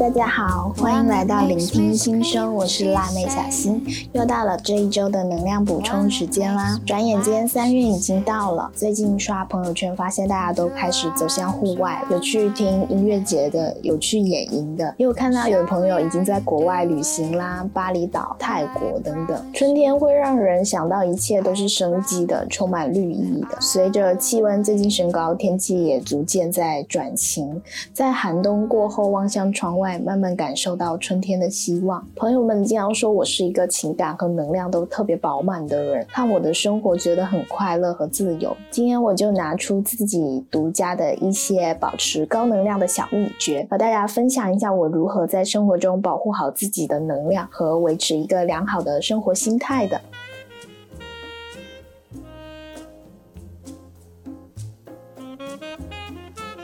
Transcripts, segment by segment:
大家好，欢迎来到聆听心声，我是辣妹小新，又到了这一周的能量补充时间啦。转眼间三月已经到了，最近刷朋友圈发现大家都开始走向户外，有去听音乐节的，有去野营的，也有看到有朋友已经在国外旅行啦，巴厘岛、泰国等等。春天会让人想到一切都是生机的，充满绿意的。随着气温最近升高，天气也逐渐在转晴，在寒冬过后，望向窗外，慢慢感受到春天的希望。朋友们经常说我是一个情感和能量都特别饱满的人，看我的生活觉得很快乐和自由。今天我就拿出自己独家的一些保持高能量的小秘诀，和大家分享一下我如何在生活中保护好自己的能量和维持一个良好的生活心态的。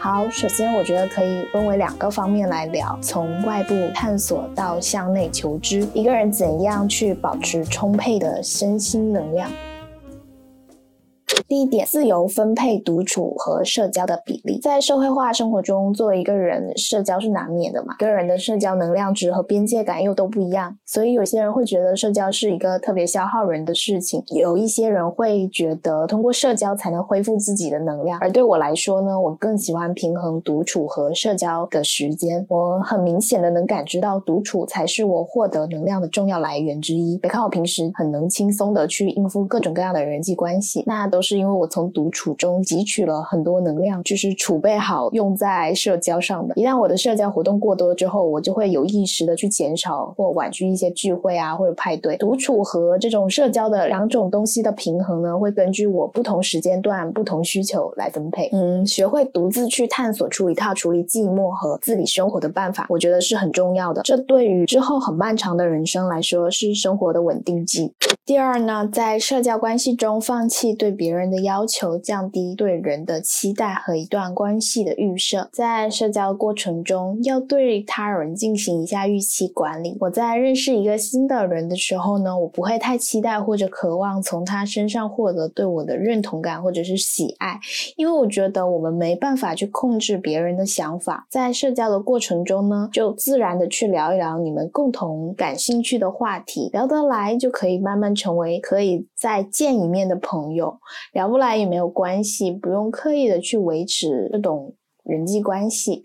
好，首先我觉得可以分为两个方面来聊，从外部探索到向内求知，一个人怎样去保持充沛的身心能量。第一点，自由分配独处和社交的比例。在社会化生活中，作为一个人，社交是难免的嘛。个人的社交能量值和边界感又都不一样，所以有些人会觉得社交是一个特别消耗人的事情，有一些人会觉得通过社交才能恢复自己的能量。而对我来说呢，我更喜欢平衡独处和社交的时间。我很明显的能感知到，独处才是我获得能量的重要来源之一。别看我平时很能轻松的去应付各种各样的人际关系，那都是。因为我从独处中汲取了很多能量，就是储备好用在社交上的。一旦我的社交活动过多之后，我就会有意识的去减少或婉拒一些聚会啊或者派对。独处和这种社交的两种东西的平衡呢，会根据我不同时间段、不同需求来分配。嗯，学会独自去探索出一套处理寂寞和自理生活的办法，我觉得是很重要的。这对于之后很漫长的人生来说，是生活的稳定剂。第二呢，在社交关系中放弃对别人的要求，降低对人的期待和一段关系的预设。在社交过程中，要对他人进行一下预期管理。我在认识一个新的人的时候呢，我不会太期待或者渴望从他身上获得对我的认同感或者是喜爱，因为我觉得我们没办法去控制别人的想法。在社交的过程中呢，就自然的去聊一聊你们共同感兴趣的话题，聊得来就可以慢慢。成为可以再见一面的朋友，聊不来也没有关系，不用刻意的去维持这种人际关系。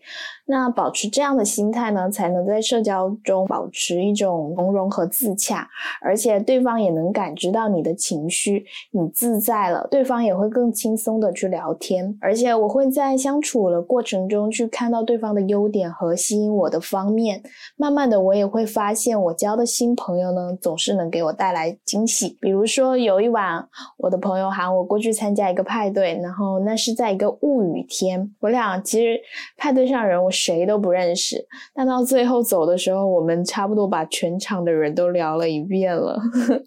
那保持这样的心态呢，才能在社交中保持一种从容和自洽，而且对方也能感知到你的情绪，你自在了，对方也会更轻松的去聊天。而且我会在相处的过程中去看到对方的优点和吸引我的方面，慢慢的我也会发现我交的新朋友呢，总是能给我带来惊喜。比如说有一晚，我的朋友喊我过去参加一个派对，然后那是在一个雾雨天，我俩其实派对上人我。谁都不认识，但到最后走的时候，我们差不多把全场的人都聊了一遍了。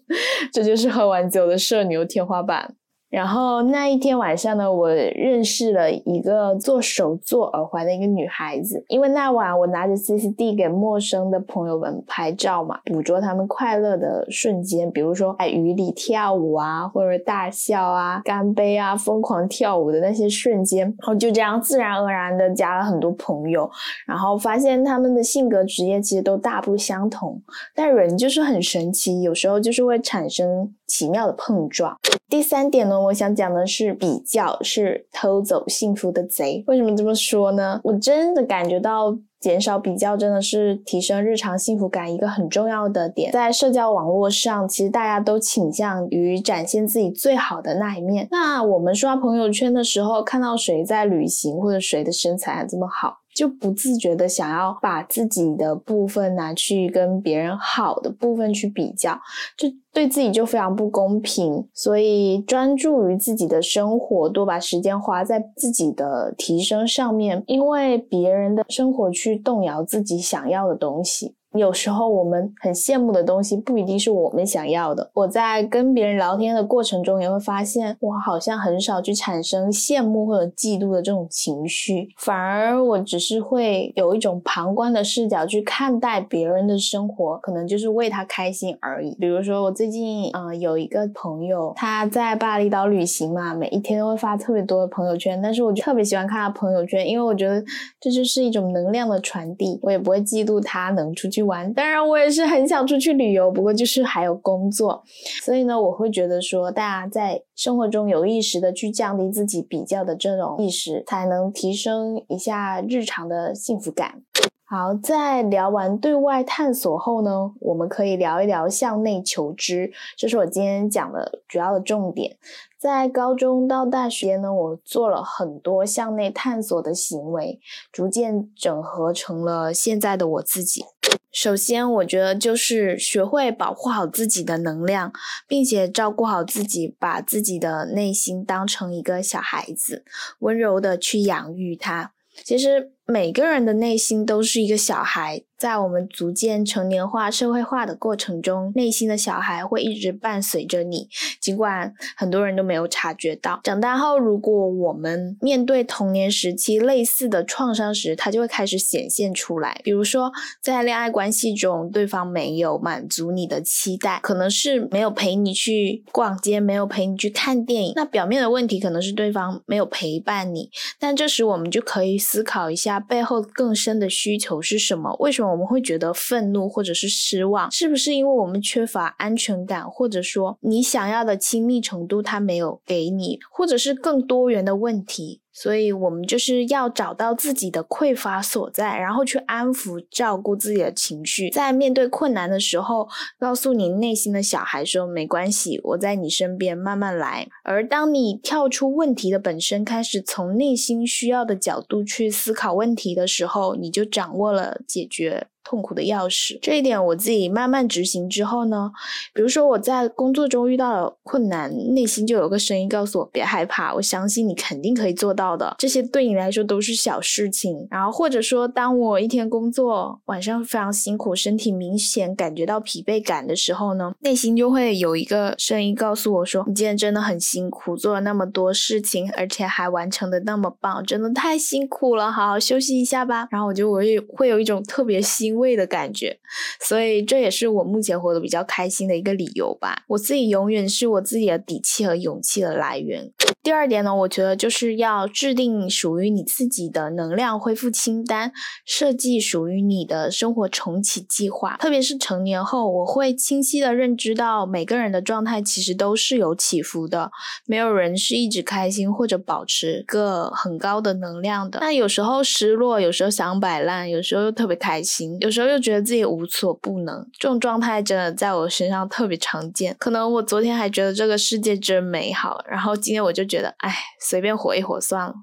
这就是喝完酒的社牛天花板。然后那一天晚上呢，我认识了一个做手做耳环的一个女孩子。因为那晚我拿着 CCD 给陌生的朋友们拍照嘛，捕捉他们快乐的瞬间，比如说在雨里跳舞啊，或者大笑啊、干杯啊、疯狂跳舞的那些瞬间。然后就这样自然而然的加了很多朋友，然后发现他们的性格、职业其实都大不相同，但人就是很神奇，有时候就是会产生奇妙的碰撞。第三点呢，我想讲的是比较是偷走幸福的贼。为什么这么说呢？我真的感觉到减少比较真的是提升日常幸福感一个很重要的点。在社交网络上，其实大家都倾向于展现自己最好的那一面。那我们刷朋友圈的时候，看到谁在旅行，或者谁的身材这么好。就不自觉的想要把自己的部分拿去跟别人好的部分去比较，就对自己就非常不公平。所以专注于自己的生活，多把时间花在自己的提升上面，因为别人的生活去动摇自己想要的东西。有时候我们很羡慕的东西，不一定是我们想要的。我在跟别人聊天的过程中，也会发现，我好像很少去产生羡慕或者嫉妒的这种情绪，反而我只是会有一种旁观的视角去看待别人的生活，可能就是为他开心而已。比如说，我最近嗯有一个朋友，他在巴厘岛旅行嘛，每一天都会发特别多的朋友圈，但是我就特别喜欢看他朋友圈，因为我觉得这就是一种能量的传递，我也不会嫉妒他能出去。玩，当然我也是很想出去旅游，不过就是还有工作，所以呢，我会觉得说，大家在生活中有意识的去降低自己比较的这种意识，才能提升一下日常的幸福感。好，在聊完对外探索后呢，我们可以聊一聊向内求知，这是我今天讲的主要的重点。在高中到大学呢，我做了很多向内探索的行为，逐渐整合成了现在的我自己。首先，我觉得就是学会保护好自己的能量，并且照顾好自己，把自己的内心当成一个小孩子，温柔的去养育他。其实每个人的内心都是一个小孩。在我们逐渐成年化、社会化的过程中，内心的小孩会一直伴随着你，尽管很多人都没有察觉到。长大后，如果我们面对童年时期类似的创伤时，它就会开始显现出来。比如说，在恋爱关系中，对方没有满足你的期待，可能是没有陪你去逛街，没有陪你去看电影。那表面的问题可能是对方没有陪伴你，但这时我们就可以思考一下他背后更深的需求是什么？为什么？我们会觉得愤怒或者是失望，是不是因为我们缺乏安全感，或者说你想要的亲密程度他没有给你，或者是更多元的问题？所以，我们就是要找到自己的匮乏所在，然后去安抚、照顾自己的情绪，在面对困难的时候，告诉你内心的小孩说：“没关系，我在你身边，慢慢来。”而当你跳出问题的本身，开始从内心需要的角度去思考问题的时候，你就掌握了解决。痛苦的钥匙，这一点我自己慢慢执行之后呢，比如说我在工作中遇到了困难，内心就有个声音告诉我别害怕，我相信你肯定可以做到的。这些对你来说都是小事情。然后或者说，当我一天工作晚上非常辛苦，身体明显感觉到疲惫感的时候呢，内心就会有一个声音告诉我说，你今天真的很辛苦，做了那么多事情，而且还完成的那么棒，真的太辛苦了，好好休息一下吧。然后我就我也会有一种特别欣。慰的感觉，所以这也是我目前活得比较开心的一个理由吧。我自己永远是我自己的底气和勇气的来源。第二点呢，我觉得就是要制定属于你自己的能量恢复清单，设计属于你的生活重启计划。特别是成年后，我会清晰的认知到每个人的状态其实都是有起伏的，没有人是一直开心或者保持个很高的能量的。那有时候失落，有时候想摆烂，有时候又特别开心。有时候又觉得自己无所不能，这种状态真的在我身上特别常见。可能我昨天还觉得这个世界真美好，然后今天我就觉得，哎，随便活一活算了，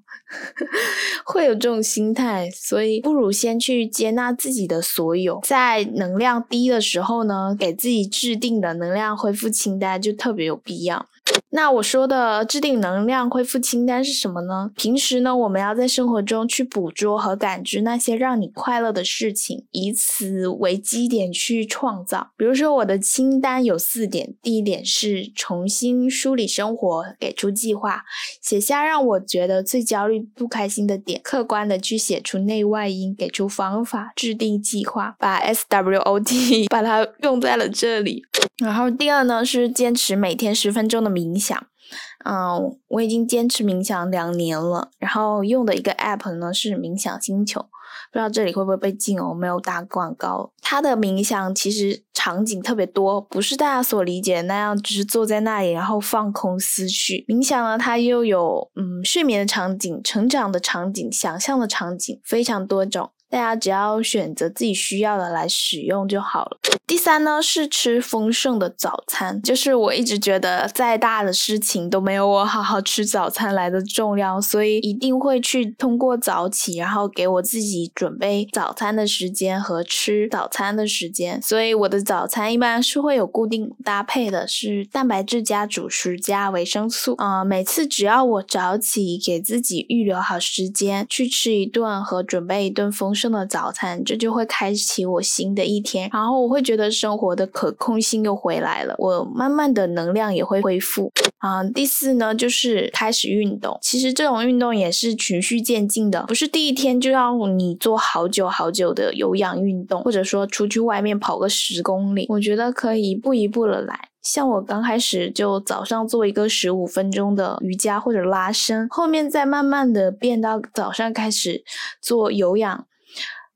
会有这种心态。所以不如先去接纳自己的所有，在能量低的时候呢，给自己制定的能量恢复清单就特别有必要。那我说的制定能量恢复清单是什么呢？平时呢，我们要在生活中去捕捉和感知那些让你快乐的事情，以此为基点去创造。比如说，我的清单有四点：第一点是重新梳理生活，给出计划，写下让我觉得最焦虑、不开心的点，客观的去写出内外因，给出方法，制定计划，把 S W O T 把它用在了这里。然后第二呢，是坚持每天十分钟的冥。想嗯，我已经坚持冥想两年了。然后用的一个 app 呢是冥想星球，不知道这里会不会被禁哦？没有打广告。它的冥想其实场景特别多，不是大家所理解的那样，只是坐在那里然后放空思绪。冥想呢，它又有嗯睡眠的场景、成长的场景、想象的场景，非常多种。大家只要选择自己需要的来使用就好了。第三呢是吃丰盛的早餐，就是我一直觉得再大的事情都没有我好好吃早餐来的重要，所以一定会去通过早起，然后给我自己准备早餐的时间和吃早餐的时间。所以我的早餐一般是会有固定搭配的，是蛋白质加主食加维生素。啊，每次只要我早起，给自己预留好时间去吃一顿和准备一顿丰盛。盛的早餐，这就会开启我新的一天。然后我会觉得生活的可控性又回来了，我慢慢的能量也会恢复。啊，第四呢，就是开始运动。其实这种运动也是循序渐进的，不是第一天就要你做好久好久的有氧运动，或者说出去外面跑个十公里。我觉得可以一步一步的来。像我刚开始就早上做一个十五分钟的瑜伽或者拉伸，后面再慢慢的变到早上开始做有氧。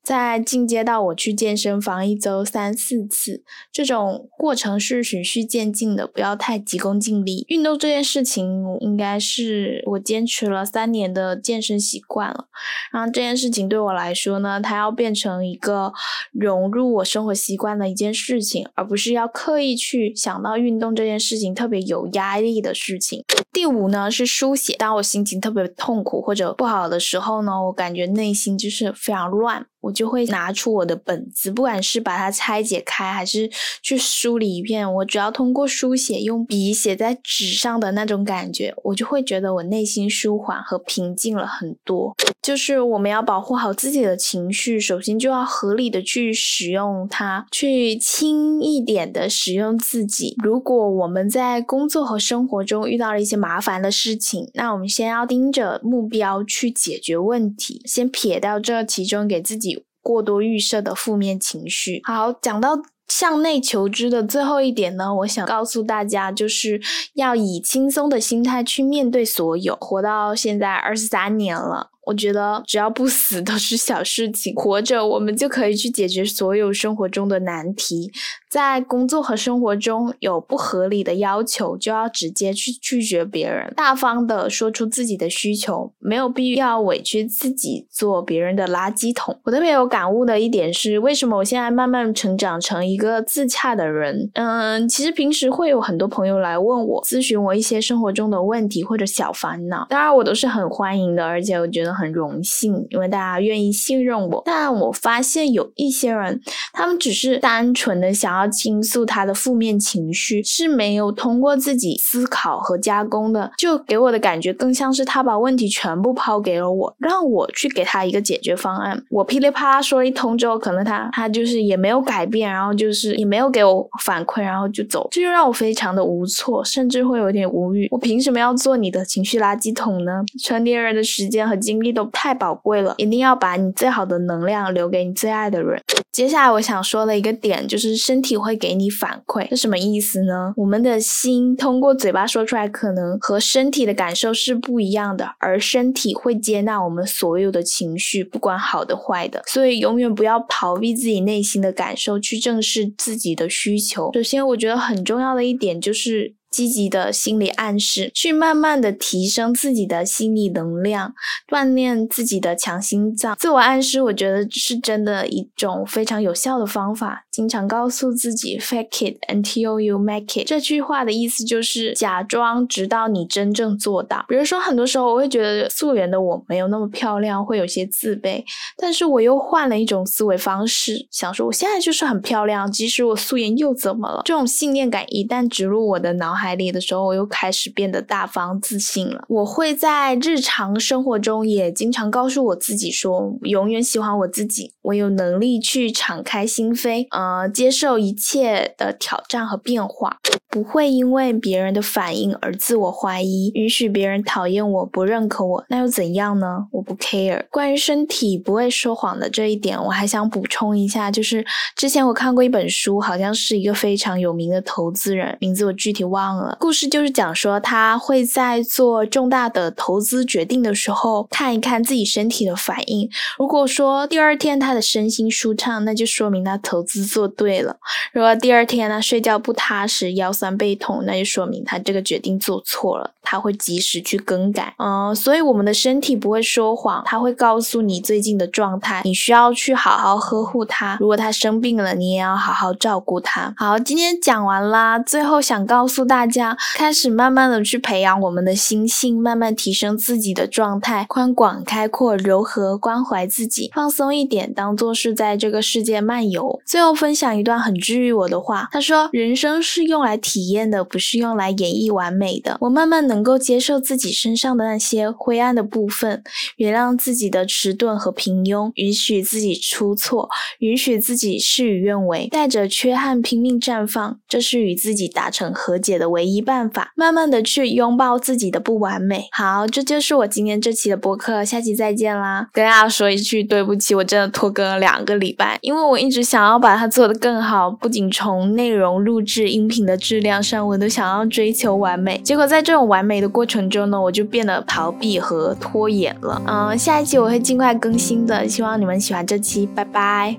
再进阶到我去健身房一周三四次，这种过程是循序渐进的，不要太急功近利。运动这件事情，应该是我坚持了三年的健身习惯了。然后这件事情对我来说呢，它要变成一个融入我生活习惯的一件事情，而不是要刻意去想到运动这件事情特别有压力的事情。第五呢是书写，当我心情特别痛苦或者不好的时候呢，我感觉内心就是非常乱。我就会拿出我的本子，不管是把它拆解开，还是去梳理一遍。我只要通过书写，用笔写在纸上的那种感觉，我就会觉得我内心舒缓和平静了很多。就是我们要保护好自己的情绪，首先就要合理的去使用它，去轻一点的使用自己。如果我们在工作和生活中遇到了一些麻烦的事情，那我们先要盯着目标去解决问题，先撇掉这其中给自己。过多预设的负面情绪。好，讲到向内求知的最后一点呢，我想告诉大家，就是要以轻松的心态去面对所有。活到现在二十三年了。我觉得只要不死都是小事情，活着我们就可以去解决所有生活中的难题。在工作和生活中有不合理的要求，就要直接去拒绝别人，大方的说出自己的需求，没有必要委屈自己做别人的垃圾桶。我特别有感悟的一点是，为什么我现在慢慢成长成一个自洽的人？嗯，其实平时会有很多朋友来问我，咨询我一些生活中的问题或者小烦恼，当然我都是很欢迎的，而且我觉得。很荣幸，因为大家愿意信任我。但我发现有一些人，他们只是单纯的想要倾诉他的负面情绪，是没有通过自己思考和加工的。就给我的感觉更像是他把问题全部抛给了我，让我去给他一个解决方案。我噼里啪啦说了一通之后，可能他他就是也没有改变，然后就是也没有给我反馈，然后就走，这就让我非常的无措，甚至会有点无语。我凭什么要做你的情绪垃圾桶呢？成年人的时间和精力。都太宝贵了，一定要把你最好的能量留给你最爱的人。接下来我想说的一个点就是，身体会给你反馈，这什么意思呢？我们的心通过嘴巴说出来，可能和身体的感受是不一样的，而身体会接纳我们所有的情绪，不管好的坏的。所以永远不要逃避自己内心的感受，去正视自己的需求。首先，我觉得很重要的一点就是。积极的心理暗示，去慢慢的提升自己的心理能量，锻炼自己的强心脏。自我暗示，我觉得是真的一种非常有效的方法。经常告诉自己 “fake it until you make it”。这句话的意思就是假装，直到你真正做到。比如说，很多时候我会觉得素颜的我没有那么漂亮，会有些自卑。但是我又换了一种思维方式，想说我现在就是很漂亮，即使我素颜又怎么了？这种信念感一旦植入我的脑海。里的时候，我又开始变得大方自信了。我会在日常生活中也经常告诉我自己说，永远喜欢我自己，我有能力去敞开心扉，嗯呃，接受一切的挑战和变化，不会因为别人的反应而自我怀疑，允许别人讨厌我不认可我，那又怎样呢？我不 care。关于身体不会说谎的这一点，我还想补充一下，就是之前我看过一本书，好像是一个非常有名的投资人，名字我具体忘了。故事就是讲说，他会在做重大的投资决定的时候，看一看自己身体的反应。如果说第二天他的身心舒畅，那就说明他投资做对了；如果第二天呢睡觉不踏实，腰酸背痛，那就说明他这个决定做错了。他会及时去更改。嗯，所以我们的身体不会说谎，他会告诉你最近的状态，你需要去好好呵护他。如果他生病了，你也要好好照顾他。好，今天讲完啦，最后想告诉大。家开始慢慢的去培养我们的心性，慢慢提升自己的状态，宽广开阔、柔和，关怀自己，放松一点。当做是在这个世界漫游。最后分分享一段很治愈我的话，他说：“人生是用来体验的，不是用来演绎完美的。”我慢慢能够接受自己身上的那些灰暗的部分，原谅自己的迟钝和平庸，允许自己出错，允许自己事与愿违，带着缺憾拼命绽放，这是与自己达成和解的唯一办法。慢慢的去拥抱自己的不完美。好，这就是我今天这期的播客，下期再见啦！跟大家说一句对不起，我真的拖更了两个礼拜，因为我一直想要把它做得更好，不仅从内容录制、音频的质量上，我都想要追求完美。结果在这种完美的过程中呢，我就变得逃避和拖延了。嗯，下一期我会尽快更新的，希望你们喜欢这期，拜拜。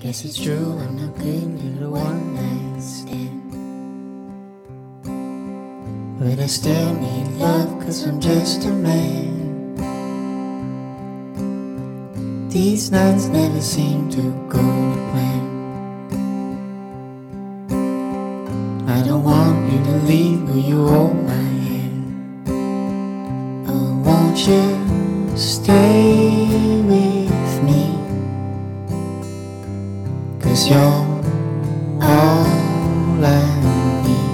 Guess it's true, I'm not good at a one night stand. But I still need love, cause I'm just a man. These nights never seem to go to plan. I don't want you to leave, will you hold my hand? Oh, won't you stay with me? Cause you're all I need.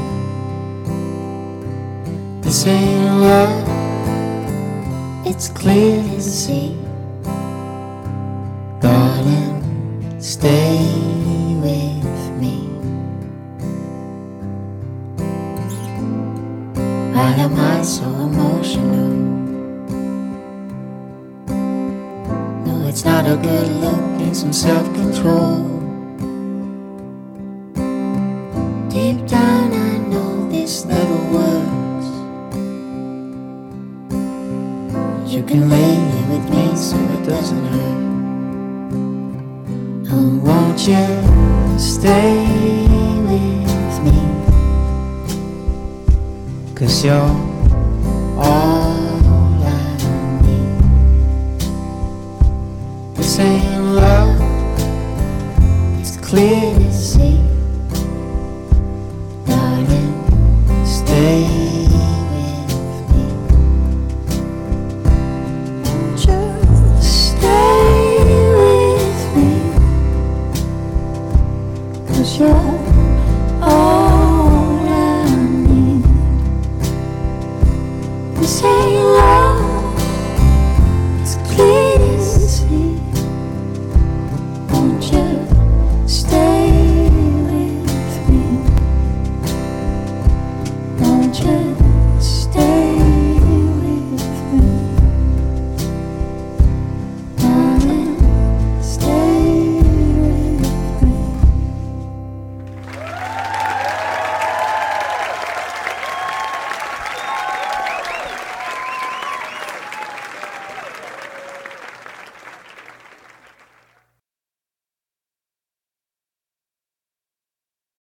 This ain't love, it's clear to see. So emotional? No, it's not a good look, need some self control. Deep down, I know this never works. You can lay here with me so it doesn't hurt. Oh, won't you stay with me? Cause you're same love.